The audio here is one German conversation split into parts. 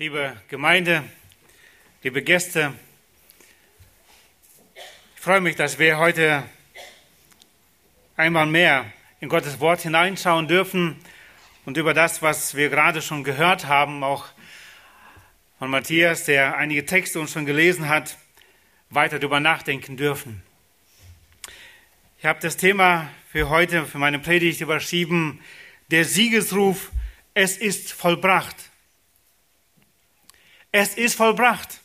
liebe Gemeinde, liebe Gäste. Ich freue mich, dass wir heute einmal mehr in Gottes Wort hineinschauen dürfen und über das, was wir gerade schon gehört haben, auch von Matthias, der einige Texte uns schon gelesen hat, weiter darüber nachdenken dürfen. Ich habe das Thema für heute, für meine Predigt überschrieben, der Siegesruf, es ist vollbracht. Es ist vollbracht.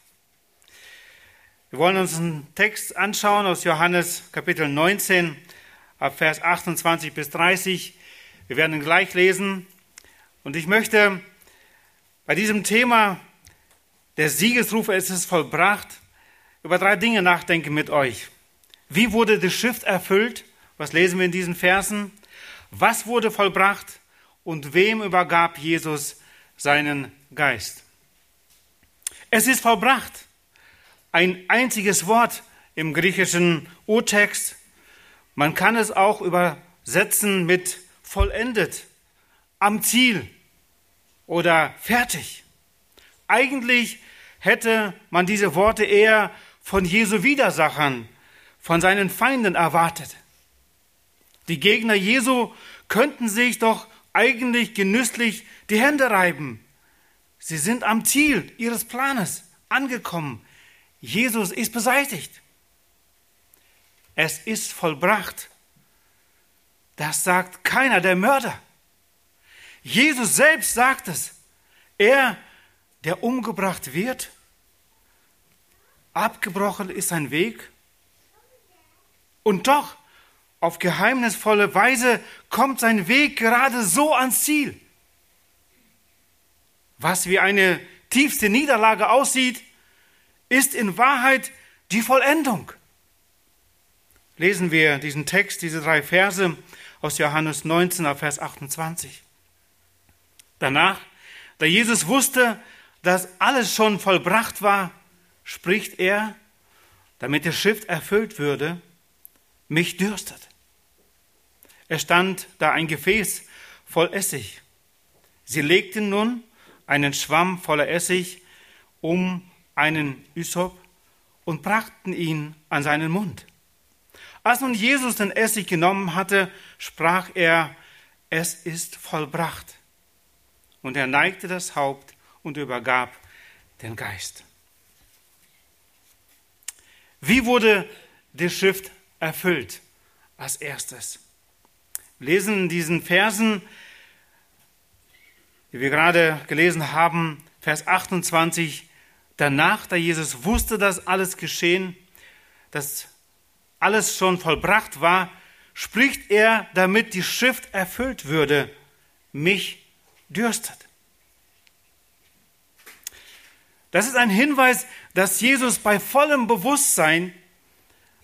Wir wollen uns einen Text anschauen aus Johannes Kapitel 19, ab Vers 28 bis 30. Wir werden ihn gleich lesen. Und ich möchte bei diesem Thema der Siegesruf, es ist vollbracht, über drei Dinge nachdenken mit euch. Wie wurde die Schrift erfüllt? Was lesen wir in diesen Versen? Was wurde vollbracht? Und wem übergab Jesus seinen Geist? Es ist vollbracht. Ein einziges Wort im griechischen Urtext. Man kann es auch übersetzen mit vollendet, am Ziel oder fertig. Eigentlich hätte man diese Worte eher von Jesu Widersachern, von seinen Feinden erwartet. Die Gegner Jesu könnten sich doch eigentlich genüsslich die Hände reiben, Sie sind am Ziel ihres Planes angekommen. Jesus ist beseitigt. Es ist vollbracht. Das sagt keiner der Mörder. Jesus selbst sagt es. Er, der umgebracht wird, abgebrochen ist sein Weg. Und doch, auf geheimnisvolle Weise kommt sein Weg gerade so ans Ziel. Was wie eine tiefste Niederlage aussieht, ist in Wahrheit die Vollendung. Lesen wir diesen Text, diese drei Verse aus Johannes 19, Vers 28. Danach, da Jesus wusste, dass alles schon vollbracht war, spricht er, damit die Schrift erfüllt würde, mich dürstet. Es stand da ein Gefäß voll Essig. Sie legten nun einen Schwamm voller Essig um einen Ysop und brachten ihn an seinen Mund. Als nun Jesus den Essig genommen hatte, sprach er, es ist vollbracht. Und er neigte das Haupt und übergab den Geist. Wie wurde die Schrift erfüllt? Als erstes. Wir lesen in diesen Versen, wie wir gerade gelesen haben, Vers 28, danach, da Jesus wusste, dass alles geschehen, dass alles schon vollbracht war, spricht er, damit die Schrift erfüllt würde, mich dürstet. Das ist ein Hinweis, dass Jesus bei vollem Bewusstsein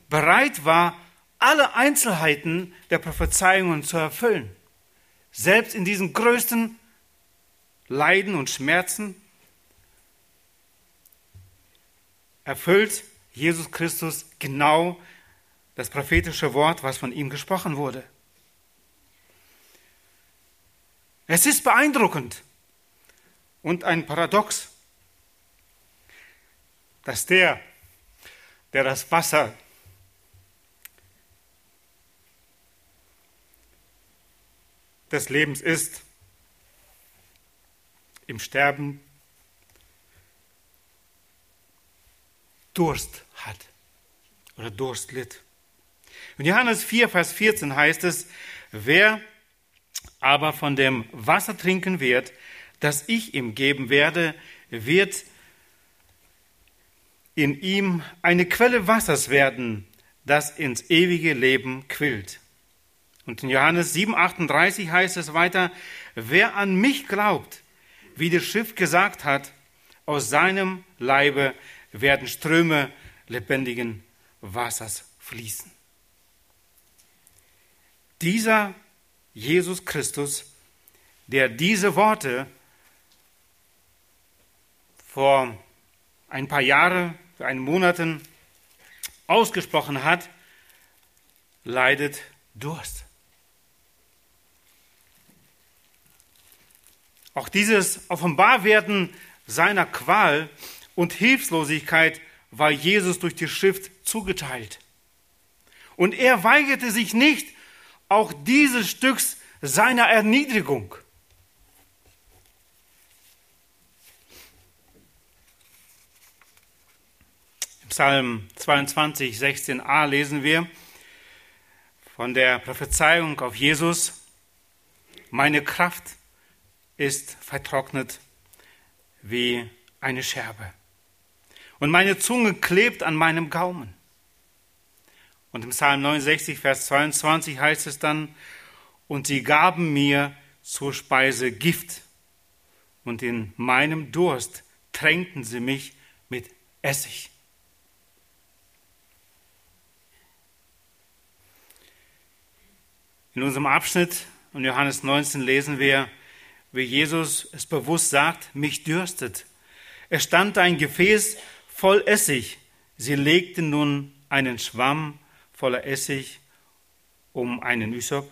bereit war, alle Einzelheiten der Prophezeiungen zu erfüllen. Selbst in diesen größten Leiden und Schmerzen erfüllt Jesus Christus genau das prophetische Wort, was von ihm gesprochen wurde. Es ist beeindruckend und ein Paradox, dass der, der das Wasser des Lebens ist, im Sterben Durst hat oder Durst litt. In Johannes 4, Vers 14 heißt es, wer aber von dem Wasser trinken wird, das ich ihm geben werde, wird in ihm eine Quelle Wassers werden, das ins ewige Leben quillt. Und in Johannes 7, 38 heißt es weiter, wer an mich glaubt, wie die Schrift gesagt hat, aus seinem Leibe werden Ströme lebendigen Wassers fließen. Dieser Jesus Christus, der diese Worte vor ein paar Jahren, für einen Monaten ausgesprochen hat, leidet Durst. Auch dieses Offenbarwerden seiner Qual und Hilflosigkeit war Jesus durch die Schrift zugeteilt. Und er weigerte sich nicht, auch dieses Stücks seiner Erniedrigung. Im Psalm 22, 16a lesen wir von der Prophezeiung auf Jesus, meine Kraft ist vertrocknet wie eine Scherbe und meine Zunge klebt an meinem Gaumen. Und im Psalm 69, Vers 22 heißt es dann, und sie gaben mir zur Speise Gift, und in meinem Durst tränkten sie mich mit Essig. In unserem Abschnitt in Johannes 19 lesen wir, wie Jesus es bewusst sagt, mich dürstet. Es stand ein Gefäß voll Essig. Sie legten nun einen Schwamm voller Essig um einen Ysop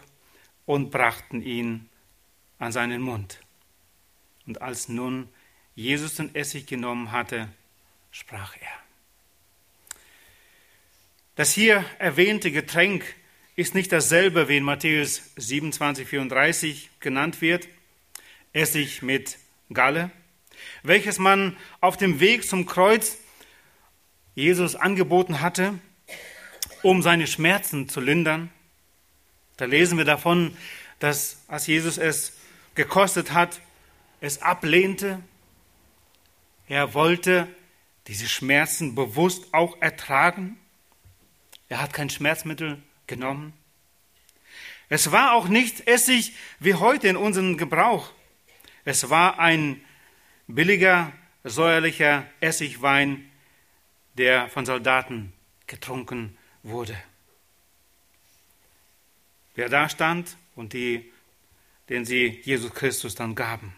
und brachten ihn an seinen Mund. Und als nun Jesus den Essig genommen hatte, sprach er. Das hier erwähnte Getränk ist nicht dasselbe, wie in Matthäus 27, 34 genannt wird, Essig mit Galle, welches man auf dem Weg zum Kreuz Jesus angeboten hatte, um seine Schmerzen zu lindern. Da lesen wir davon, dass als Jesus es gekostet hat, es ablehnte. Er wollte diese Schmerzen bewusst auch ertragen. Er hat kein Schmerzmittel genommen. Es war auch nicht Essig wie heute in unserem Gebrauch. Es war ein billiger, säuerlicher Essigwein, der von Soldaten getrunken wurde. Wer da stand und die, den sie Jesus Christus dann gaben.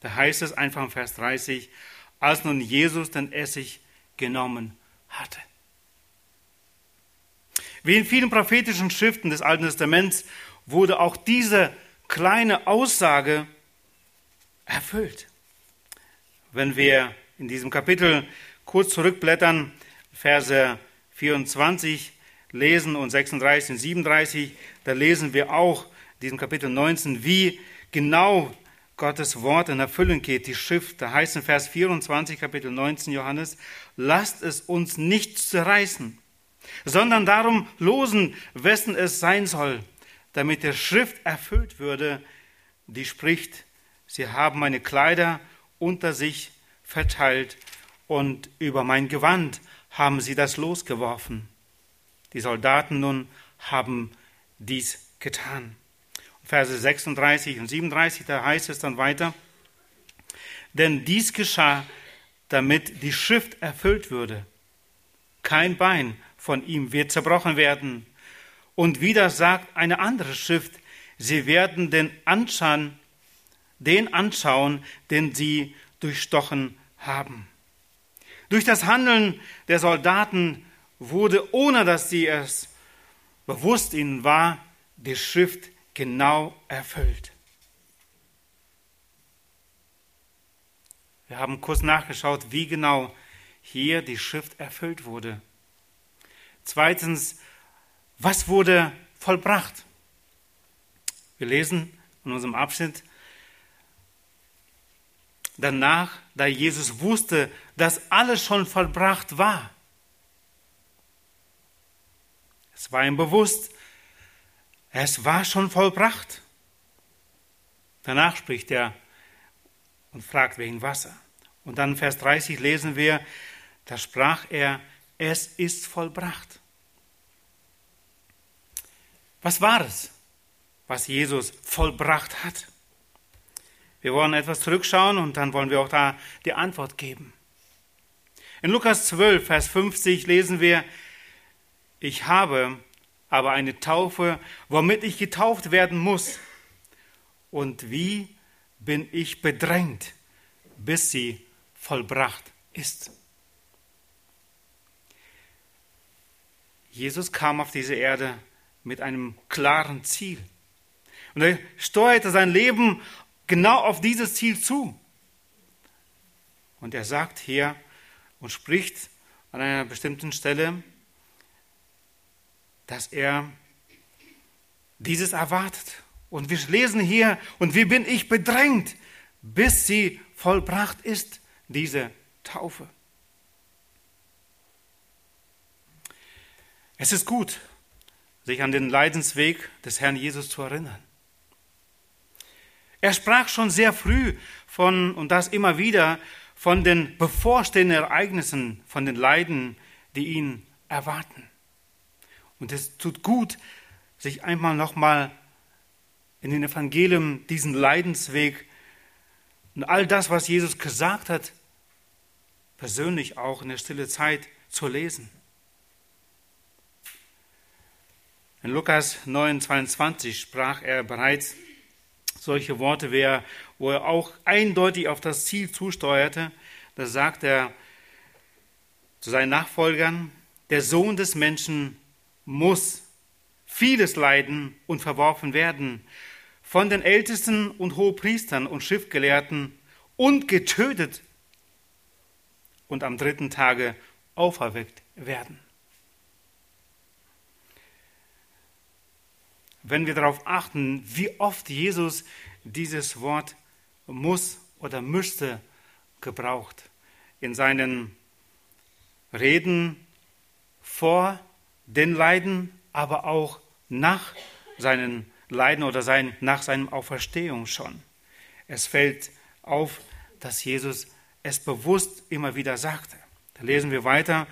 Da heißt es einfach im Vers 30, als nun Jesus den Essig genommen hatte. Wie in vielen prophetischen Schriften des Alten Testaments wurde auch diese kleine Aussage erfüllt. Wenn wir in diesem Kapitel kurz zurückblättern, Verse 24 lesen und 36 und 37, da lesen wir auch in diesem Kapitel 19, wie genau Gottes Wort in Erfüllung geht, die Schrift. Da heißt in Vers 24, Kapitel 19 Johannes, lasst es uns nicht zerreißen, sondern darum losen, wessen es sein soll, damit der Schrift erfüllt würde, die spricht, sie haben meine Kleider unter sich verteilt und über mein Gewand haben sie das losgeworfen. Die Soldaten nun haben dies getan. Verse 36 und 37, da heißt es dann weiter, denn dies geschah, damit die Schrift erfüllt würde. Kein Bein von ihm wird zerbrochen werden. Und wieder sagt eine andere Schrift, sie werden den anschauen, den anschauen, den sie durchstochen haben. Durch das Handeln der Soldaten wurde, ohne dass sie es bewusst ihnen war, die Schrift genau erfüllt. Wir haben kurz nachgeschaut, wie genau hier die Schrift erfüllt wurde. Zweitens, was wurde vollbracht? Wir lesen in unserem Abschnitt, danach, da Jesus wusste, dass alles schon vollbracht war. Es war ihm bewusst, es war schon vollbracht. Danach spricht er und fragt wegen Wasser. Und dann Vers 30 lesen wir, da sprach er, es ist vollbracht. Was war es, was Jesus vollbracht hat? Wir wollen etwas zurückschauen und dann wollen wir auch da die Antwort geben. In Lukas 12, Vers 50 lesen wir, ich habe aber eine Taufe, womit ich getauft werden muss. Und wie bin ich bedrängt, bis sie vollbracht ist. Jesus kam auf diese Erde mit einem klaren Ziel. Und er steuerte sein Leben genau auf dieses Ziel zu. Und er sagt hier und spricht an einer bestimmten Stelle, dass er dieses erwartet. Und wir lesen hier, und wie bin ich bedrängt, bis sie vollbracht ist, diese Taufe. Es ist gut, sich an den Leidensweg des Herrn Jesus zu erinnern. Er sprach schon sehr früh von, und das immer wieder, von den bevorstehenden Ereignissen, von den Leiden, die ihn erwarten. Und es tut gut, sich einmal nochmal in den Evangelium diesen Leidensweg und all das, was Jesus gesagt hat, persönlich auch in der stille Zeit zu lesen. In Lukas 9, 22 sprach er bereits solche Worte, wo er auch eindeutig auf das Ziel zusteuerte. Da sagt er zu seinen Nachfolgern, der Sohn des Menschen muss vieles leiden und verworfen werden, von den Ältesten und Hohepriestern und Schriftgelehrten und getötet und am dritten Tage auferweckt werden. Wenn wir darauf achten, wie oft Jesus dieses Wort muss oder müsste gebraucht in seinen Reden vor den Leiden, aber auch nach seinen Leiden oder sein, nach seinem Auferstehung schon. Es fällt auf, dass Jesus es bewusst immer wieder sagte. Da lesen wir weiter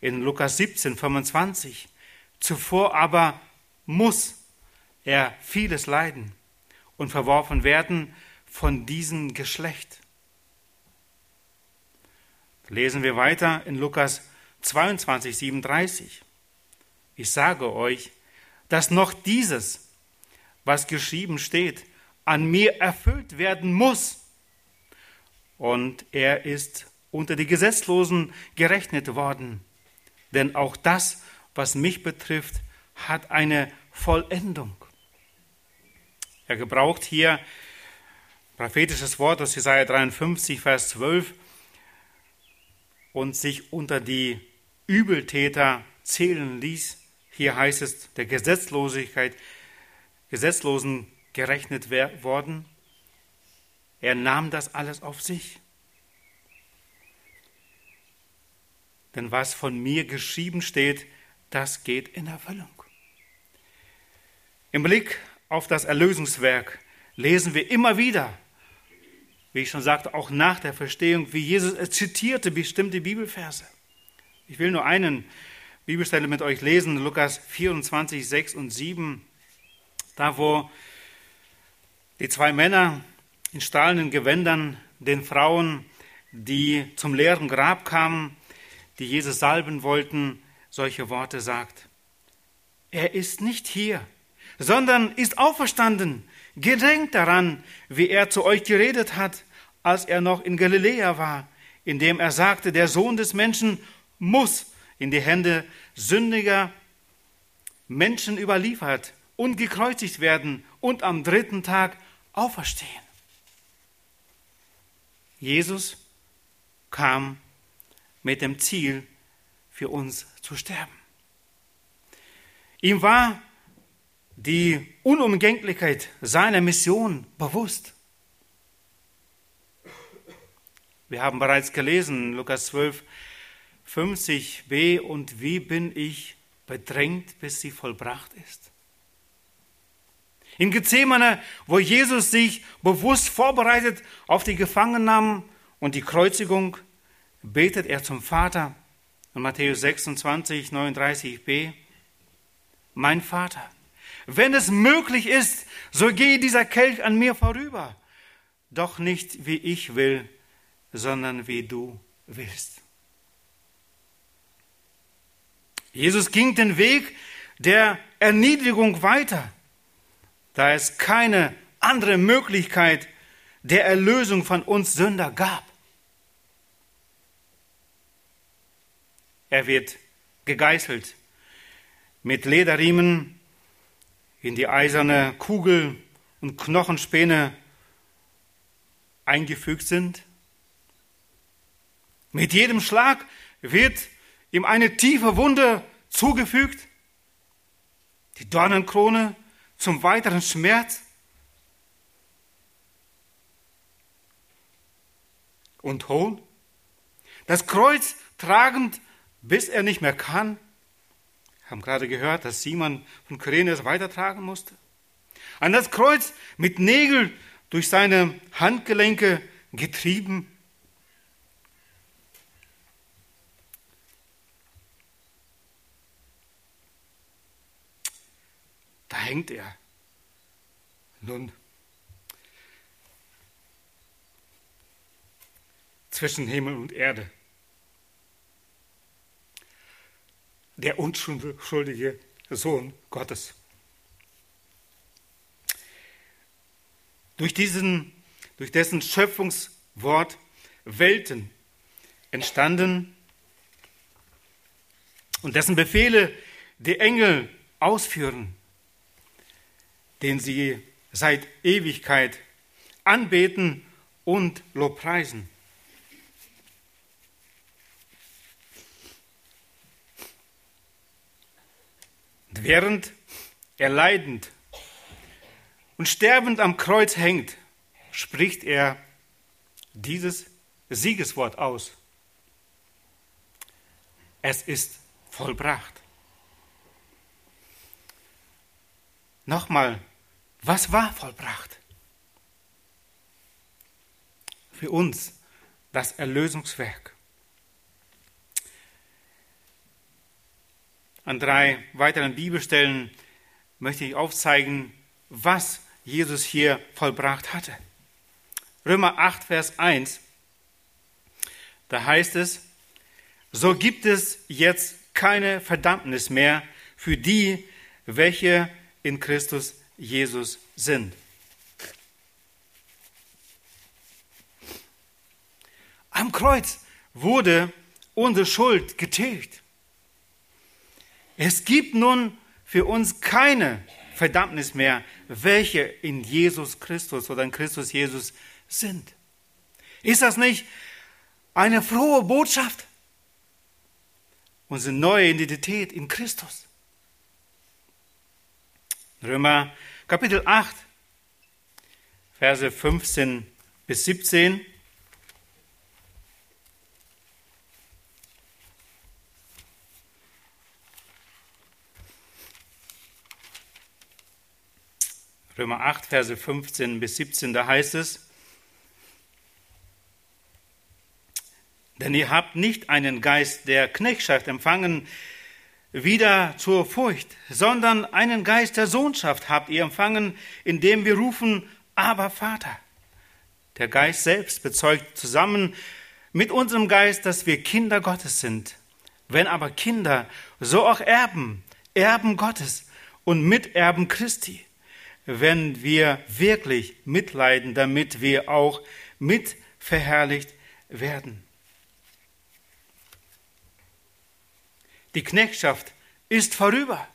in Lukas 17, 25. Zuvor aber muss er vieles leiden und verworfen werden von diesem Geschlecht. Lesen wir weiter in Lukas 22, 37. Ich sage euch, dass noch dieses, was geschrieben steht, an mir erfüllt werden muss. Und er ist unter die Gesetzlosen gerechnet worden. Denn auch das, was mich betrifft, hat eine Vollendung. Er gebraucht hier prophetisches Wort aus Jesaja 53, Vers 12 und sich unter die Übeltäter zählen ließ. Hier heißt es, der Gesetzlosigkeit, Gesetzlosen gerechnet worden. Er nahm das alles auf sich. Denn was von mir geschrieben steht, das geht in Erfüllung. Im Blick auf das Erlösungswerk lesen wir immer wieder, wie ich schon sagte, auch nach der Verstehung, wie Jesus zitierte bestimmte Bibelverse. Ich will nur einen Bibelstelle mit euch lesen, Lukas 24, 6 und 7, da wo die zwei Männer in stahlenen Gewändern den Frauen, die zum leeren Grab kamen, die Jesus salben wollten, solche Worte sagt. Er ist nicht hier, sondern ist auferstanden. Gedenkt daran, wie er zu euch geredet hat, als er noch in Galiläa war, indem er sagte, der Sohn des Menschen muss in die Hände sündiger Menschen überliefert und gekreuzigt werden und am dritten Tag auferstehen. Jesus kam mit dem Ziel, für uns zu sterben. Ihm war die Unumgänglichkeit seiner Mission bewusst. Wir haben bereits gelesen, Lukas 12, 50b, und wie bin ich bedrängt, bis sie vollbracht ist. In Gethsemane, wo Jesus sich bewusst vorbereitet auf die Gefangennahme und die Kreuzigung, betet er zum Vater in Matthäus 26, 39b, mein Vater, wenn es möglich ist, so gehe dieser Kelch an mir vorüber, doch nicht wie ich will, sondern wie du willst. Jesus ging den Weg der Erniedrigung weiter, da es keine andere Möglichkeit der Erlösung von uns Sünder gab. Er wird gegeißelt, mit Lederriemen in die eiserne Kugel und Knochenspäne eingefügt sind. Mit jedem Schlag wird ihm eine tiefe Wunde zugefügt, die Dornenkrone zum weiteren Schmerz. Und Hohn, das Kreuz tragend, bis er nicht mehr kann. Haben gerade gehört, dass Simon von Kyrene es weitertragen musste. An das Kreuz mit Nägeln durch seine Handgelenke getrieben. Da hängt er. Nun, zwischen Himmel und Erde. Der unschuldige Sohn Gottes. Durch, diesen, durch dessen Schöpfungswort Welten entstanden und dessen Befehle die Engel ausführen, den sie seit Ewigkeit anbeten und lobpreisen. Und während er leidend und sterbend am Kreuz hängt, spricht er dieses Siegeswort aus. Es ist vollbracht. Nochmal, was war vollbracht? Für uns das Erlösungswerk. An drei weiteren Bibelstellen möchte ich aufzeigen, was Jesus hier vollbracht hatte. Römer 8, Vers 1, da heißt es, so gibt es jetzt keine Verdammnis mehr für die, welche in Christus Jesus sind. Am Kreuz wurde unsere Schuld getilgt. Es gibt nun für uns keine Verdammnis mehr, welche in Jesus Christus oder in Christus Jesus sind. Ist das nicht eine frohe Botschaft? Unsere neue Identität in Christus. Römer Kapitel 8, Verse 15 bis 17. Römer 8, Verse 15 bis 17, da heißt es, denn ihr habt nicht einen Geist der Knechtschaft empfangen, wieder zur Furcht, sondern einen Geist der Sohnschaft habt ihr empfangen, indem wir rufen, aber Vater. Der Geist selbst bezeugt zusammen mit unserem Geist, dass wir Kinder Gottes sind. Wenn aber Kinder, so auch Erben, Erben Gottes und Miterben Christi wenn wir wirklich mitleiden, damit wir auch mit verherrlicht werden. Die Knechtschaft ist vorüber.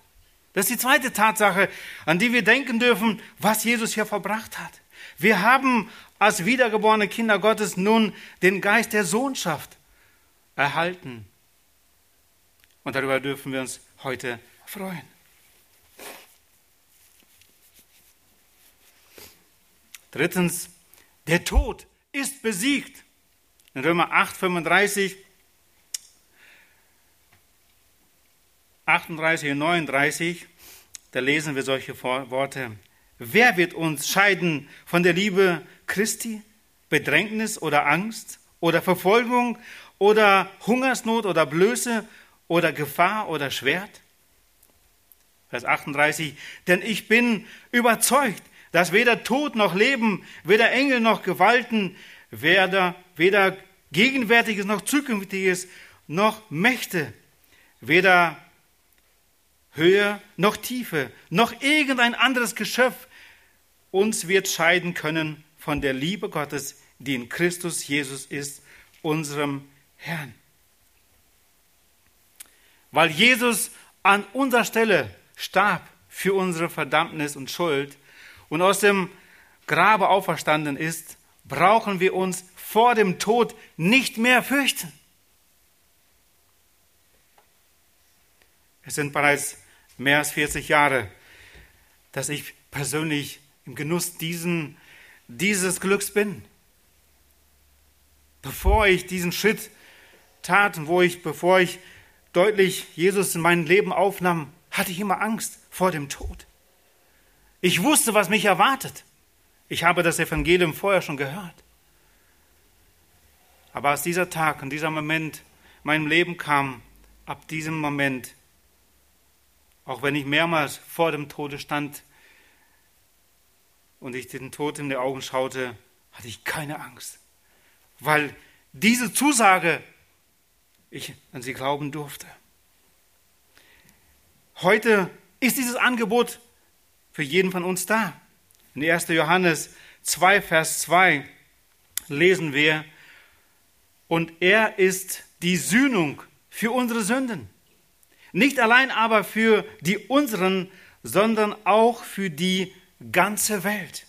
Das ist die zweite Tatsache, an die wir denken dürfen, was Jesus hier verbracht hat. Wir haben als wiedergeborene Kinder Gottes nun den Geist der Sohnschaft erhalten. Und darüber dürfen wir uns heute freuen. Drittens, der Tod ist besiegt. In Römer 8, 35, 38 und 39, da lesen wir solche Worte. Wer wird uns scheiden von der Liebe Christi? Bedrängnis oder Angst oder Verfolgung oder Hungersnot oder Blöße oder Gefahr oder Schwert? Vers 38, denn ich bin überzeugt, dass weder Tod noch Leben, weder Engel noch Gewalten, weder, weder Gegenwärtiges noch Zukünftiges, noch Mächte, weder Höhe noch Tiefe, noch irgendein anderes Geschöpf uns wird scheiden können von der Liebe Gottes, die in Christus Jesus ist, unserem Herrn. Weil Jesus an unserer Stelle starb für unsere Verdammnis und Schuld, und aus dem Grabe auferstanden ist, brauchen wir uns vor dem Tod nicht mehr fürchten. Es sind bereits mehr als 40 Jahre, dass ich persönlich im Genuss diesen, dieses Glücks bin. Bevor ich diesen Schritt tat, wo ich, bevor ich deutlich Jesus in mein Leben aufnahm, hatte ich immer Angst vor dem Tod. Ich wusste, was mich erwartet. Ich habe das Evangelium vorher schon gehört. Aber als dieser Tag und dieser Moment in meinem Leben kam, ab diesem Moment, auch wenn ich mehrmals vor dem Tode stand und ich den Tod in die Augen schaute, hatte ich keine Angst, weil diese Zusage ich an sie glauben durfte. Heute ist dieses Angebot für jeden von uns da. In 1. Johannes 2, Vers 2 lesen wir, und er ist die Sühnung für unsere Sünden. Nicht allein aber für die unseren, sondern auch für die ganze Welt.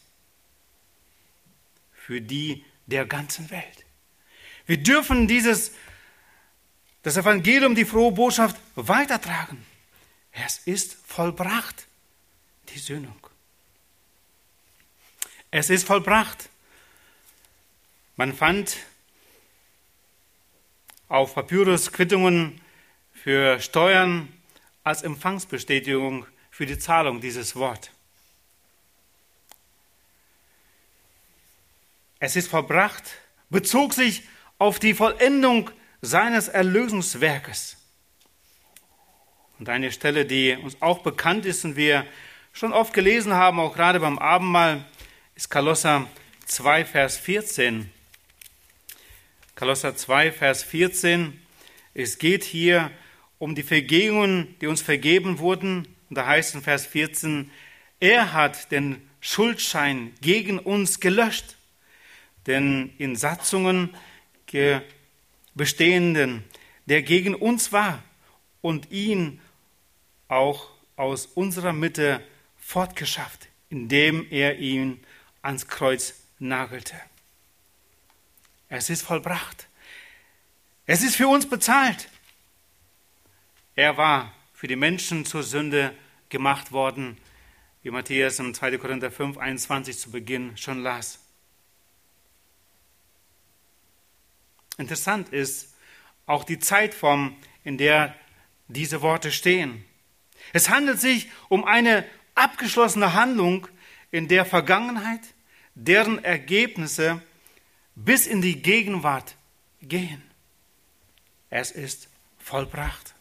Für die der ganzen Welt. Wir dürfen dieses, das Evangelium, die frohe Botschaft weitertragen. Es ist vollbracht, die Sühnung. Es ist vollbracht. Man fand auf Papyrus Quittungen für Steuern als Empfangsbestätigung für die Zahlung dieses Wort. Es ist vollbracht, bezog sich auf die Vollendung seines Erlösungswerkes. Und eine Stelle, die uns auch bekannt ist und wir schon oft gelesen haben, auch gerade beim Abendmahl, ist Kolosser 2, Vers 14. Kolosser 2, Vers 14. Es geht hier um die Vergehungen, die uns vergeben wurden. Und da heißt in Vers 14, er hat den Schuldschein gegen uns gelöscht, denn in Satzungen bestehenden, der gegen uns war und ihn auch aus unserer Mitte fortgeschafft, indem er ihn ans Kreuz nagelte. Es ist vollbracht. Es ist für uns bezahlt. Er war für die Menschen zur Sünde gemacht worden, wie Matthäus im 2. Korinther 5, 21 zu Beginn schon las. Interessant ist auch die Zeitform, in der diese Worte stehen. Es handelt sich um eine abgeschlossene Handlung in der Vergangenheit, deren Ergebnisse bis in die Gegenwart gehen. Es ist vollbracht.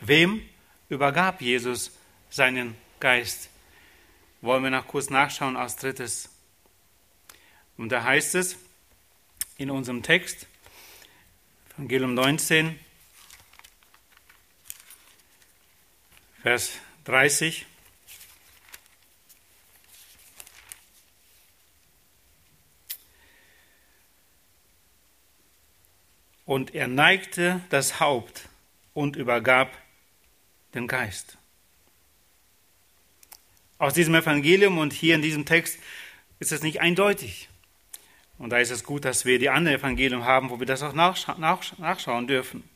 Wem übergab Jesus seinen Geist? Wollen wir noch kurz nachschauen als drittes. Und da heißt es in unserem Text, Evangelium 19, Vers 30. Und er neigte das Haupt und übergab den Geist. Aus diesem Evangelium und hier in diesem Text ist es nicht eindeutig. Und da ist es gut, dass wir die anderen Evangelien haben, wo wir das auch nachschauen dürfen.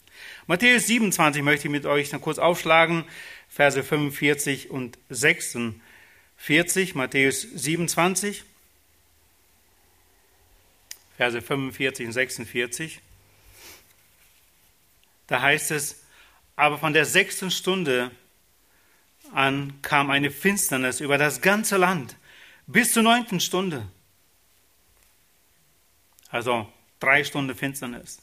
Matthäus 27 möchte ich mit euch dann kurz aufschlagen, Verse 45 und 46. Matthäus 27, Verse 45 und 46. Da heißt es, aber von der sechsten Stunde an kam eine Finsternis über das ganze Land bis zur neunten Stunde. Also drei Stunden Finsternis.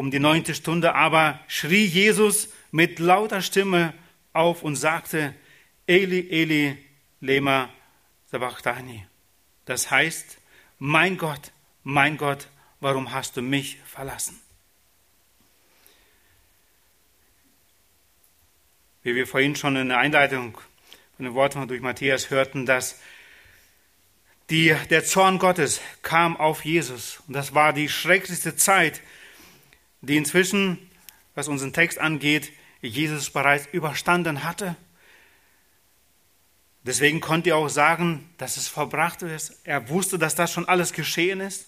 Um die neunte Stunde aber schrie Jesus mit lauter Stimme auf und sagte, Eli, Eli, lema sabachthani. Das heißt, mein Gott, mein Gott, warum hast du mich verlassen? wie wir vorhin schon in der Einleitung von den Worten durch Matthias hörten, dass die, der Zorn Gottes kam auf Jesus. Und das war die schrecklichste Zeit, die inzwischen, was unseren Text angeht, Jesus bereits überstanden hatte. Deswegen konnte er auch sagen, dass es verbracht ist. Er wusste, dass das schon alles geschehen ist.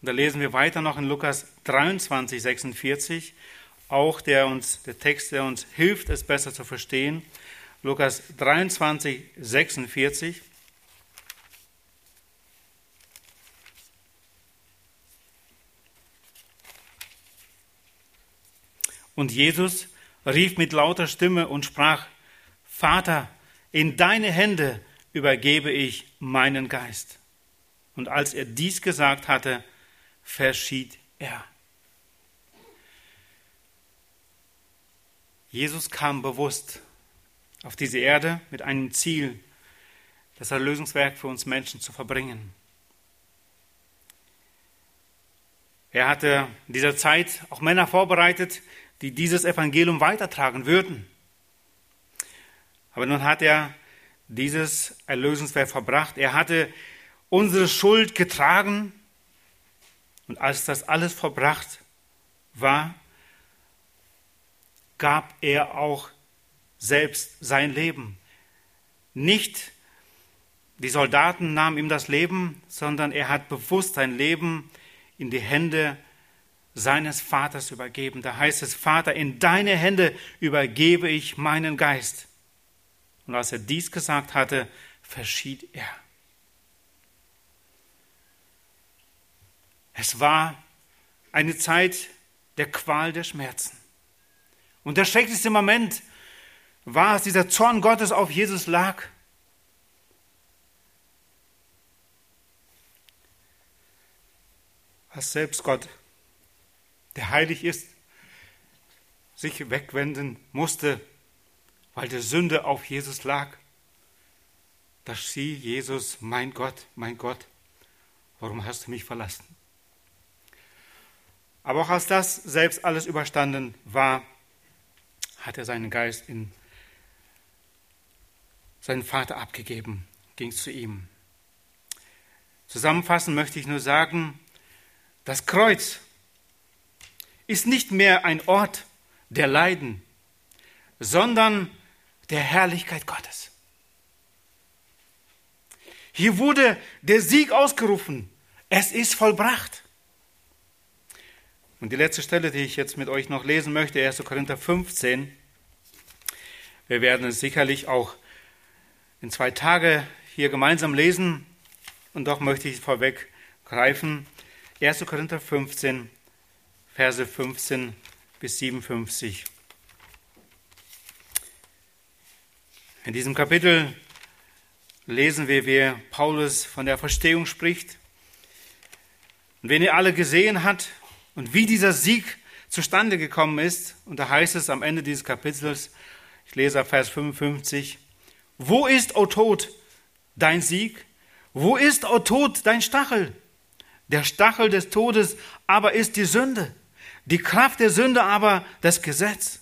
Und da lesen wir weiter noch in Lukas 23, 46, auch der uns, der Text, der uns hilft, es besser zu verstehen. Lukas 23, 46. Und Jesus rief mit lauter Stimme und sprach, Vater, in deine Hände übergebe ich meinen Geist. Und als er dies gesagt hatte, verschied er. Jesus kam bewusst auf diese Erde mit einem Ziel, das Erlösungswerk für uns Menschen zu verbringen. Er hatte in dieser Zeit auch Männer vorbereitet, die dieses Evangelium weitertragen würden. Aber nun hat er dieses Erlösungswerk verbracht. Er hatte unsere Schuld getragen. Und als das alles verbracht war, gab er auch selbst sein Leben. Nicht die Soldaten nahmen ihm das Leben, sondern er hat bewusst sein Leben in die Hände seines Vaters übergeben. Da heißt es, Vater, in deine Hände übergebe ich meinen Geist. Und als er dies gesagt hatte, verschied er. Es war eine Zeit der Qual der Schmerzen. Und der schrecklichste Moment war, als dieser Zorn Gottes auf Jesus lag. Als selbst Gott der heilig ist, sich wegwenden musste, weil der Sünde auf Jesus lag. Da schrie Jesus, mein Gott, mein Gott, warum hast du mich verlassen? Aber auch als das selbst alles überstanden war, hat er seinen Geist in seinen Vater abgegeben, ging zu ihm. Zusammenfassend möchte ich nur sagen, das Kreuz ist nicht mehr ein Ort der Leiden, sondern der Herrlichkeit Gottes. Hier wurde der Sieg ausgerufen. Es ist vollbracht. Und die letzte Stelle, die ich jetzt mit euch noch lesen möchte, 1. Korinther 15. Wir werden es sicherlich auch in zwei Tage hier gemeinsam lesen. Und doch möchte ich vorweggreifen. 1. Korinther 15, Verse 15 bis 57. In diesem Kapitel lesen wir, wie Paulus von der Verstehung spricht. Und wenn ihr alle gesehen hat und wie dieser Sieg zustande gekommen ist, und da heißt es am Ende dieses Kapitels, ich lese Vers 55, wo ist, o Tod, dein Sieg? Wo ist, o Tod, dein Stachel? Der Stachel des Todes aber ist die Sünde. Die Kraft der Sünde aber das Gesetz.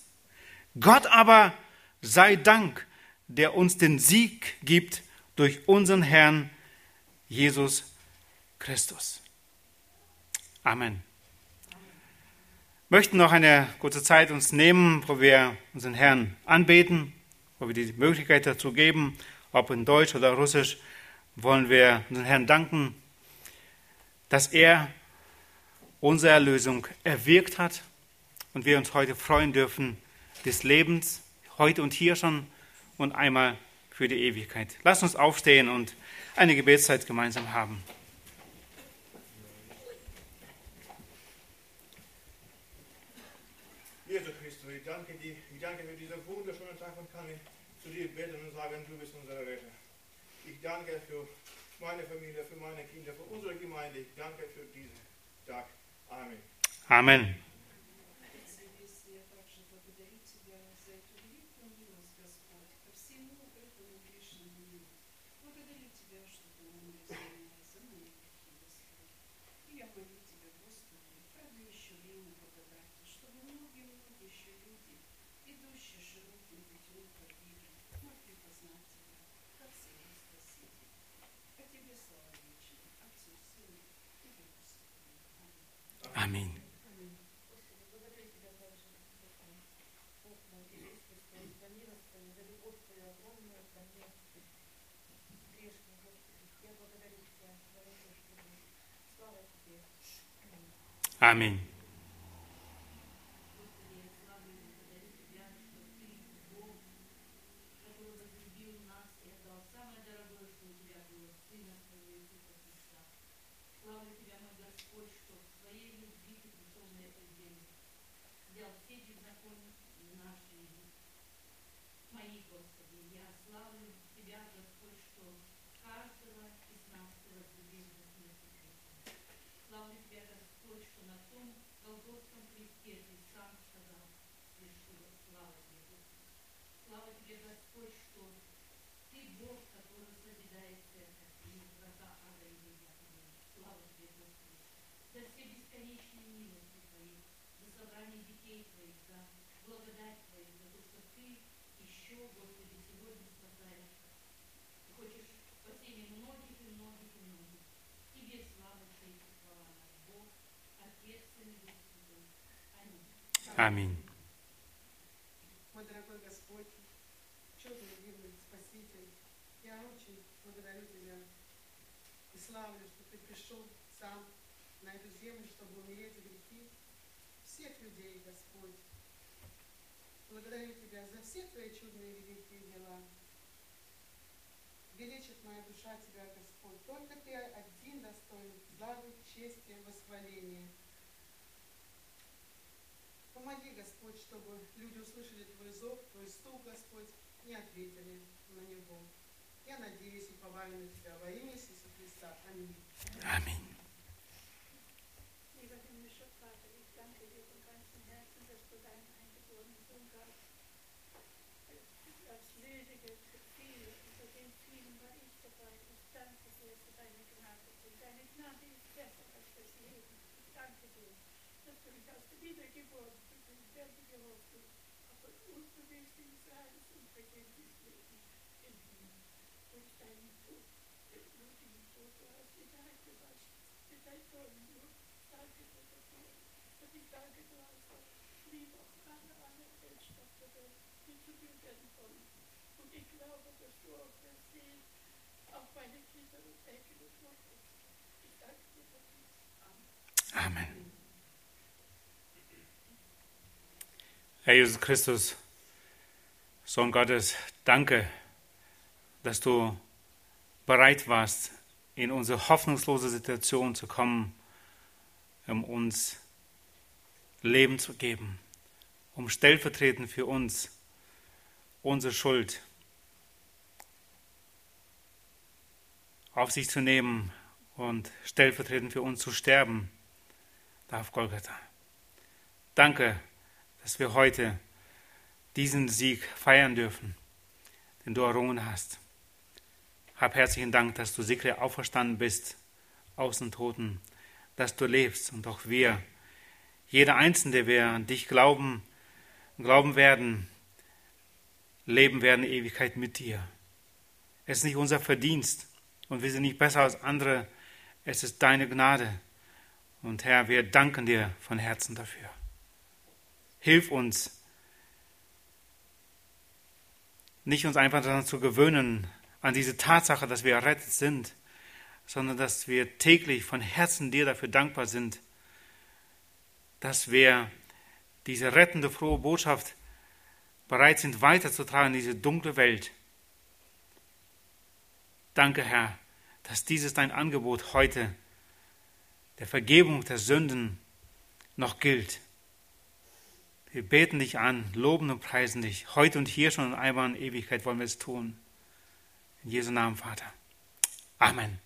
Gott aber sei Dank, der uns den Sieg gibt durch unseren Herrn Jesus Christus. Amen. Wir möchten noch eine kurze Zeit uns nehmen, wo wir unseren Herrn anbeten, wo wir die Möglichkeit dazu geben, ob in Deutsch oder Russisch, wollen wir unseren Herrn danken, dass er unsere Erlösung erwirkt hat und wir uns heute freuen dürfen des Lebens, heute und hier schon und einmal für die Ewigkeit. Lass uns aufstehen und eine Gebetszeit gemeinsam haben. Jesus Christus, ich danke dir, ich danke für diesen wunderschönen Tag und kann zu dir beten und sagen, du bist unser Retter. Ich danke für meine Familie, für meine Kinder, für unsere Gemeinde. Ich danke für diesen Tag. Amen. Amen. Аминь. Аминь. Amen. Мой дорогой Господь, чудный, любимый Спаситель, я очень благодарю Тебя и славлю, что Ты пришел сам на эту землю, чтобы умереть грехи всех людей, Господь. Благодарю Тебя за все Твои чудные великие дела. Величит моя душа Тебя, Господь. Только Ты один достоин славы, чести, восхваления. Помоги, Господь, чтобы люди услышали Твой зов, Твой стук, Господь, и ответили на него. Я надеюсь и уповаю на Тебя во имя Иисуса Христа. Аминь. Amen. Lieber himmlischer Vater, ich danke dir von ganzem Herzen, dass du deinen eingeborenen Sohn gabst. Als Lüdige für viele, unter den vielen war ich dabei. Ich danke dir für deine Gnade. Und das Leben. Danke für die durch deinen Tod, den blutigen Tod, du hast mich reingewaschen mit deinem Sonnenblut. Danke dir dafür. Und ich danke dir für Liebe auch alle anderen Menschen auf der Welt, die zu dir werden kommen. Und ich glaube, dass du auch das siehst, auch meine Kinder und Enkel und Tochter. Ich danke dir dafür. Amen. Amen. Herr Jesus Christus, Sohn Gottes, danke, dass du bereit warst, in unsere hoffnungslose Situation zu kommen, um uns Leben zu geben, um stellvertretend für uns unsere Schuld auf sich zu nehmen und stellvertretend für uns zu sterben, da auf Golgatha. Danke, dass wir heute diesen Sieg feiern dürfen, den du errungen hast. Hab herzlichen Dank, dass du sicher auferstanden bist aus den Toten, dass du lebst und auch wir, jeder Einzelne, der wir an dich glauben, glauben werden, leben werden Ewigkeit mit dir. Es ist nicht unser Verdienst und wir sind nicht besser als andere, es ist deine Gnade. Und Herr, wir danken dir von Herzen dafür. Hilf uns, nicht uns einfach daran zu gewöhnen, an diese Tatsache, dass wir errettet sind, sondern dass wir täglich von Herzen dir dafür dankbar sind, dass wir diese rettende, frohe Botschaft bereit sind weiterzutragen in diese dunkle Welt. Danke, Herr, dass dieses dein Angebot heute der Vergebung der Sünden noch gilt. Wir beten dich an, loben und preisen dich. Heute und hier schon und einmal in Ewigkeit wollen wir es tun. In Jesu Namen, Vater. Amen.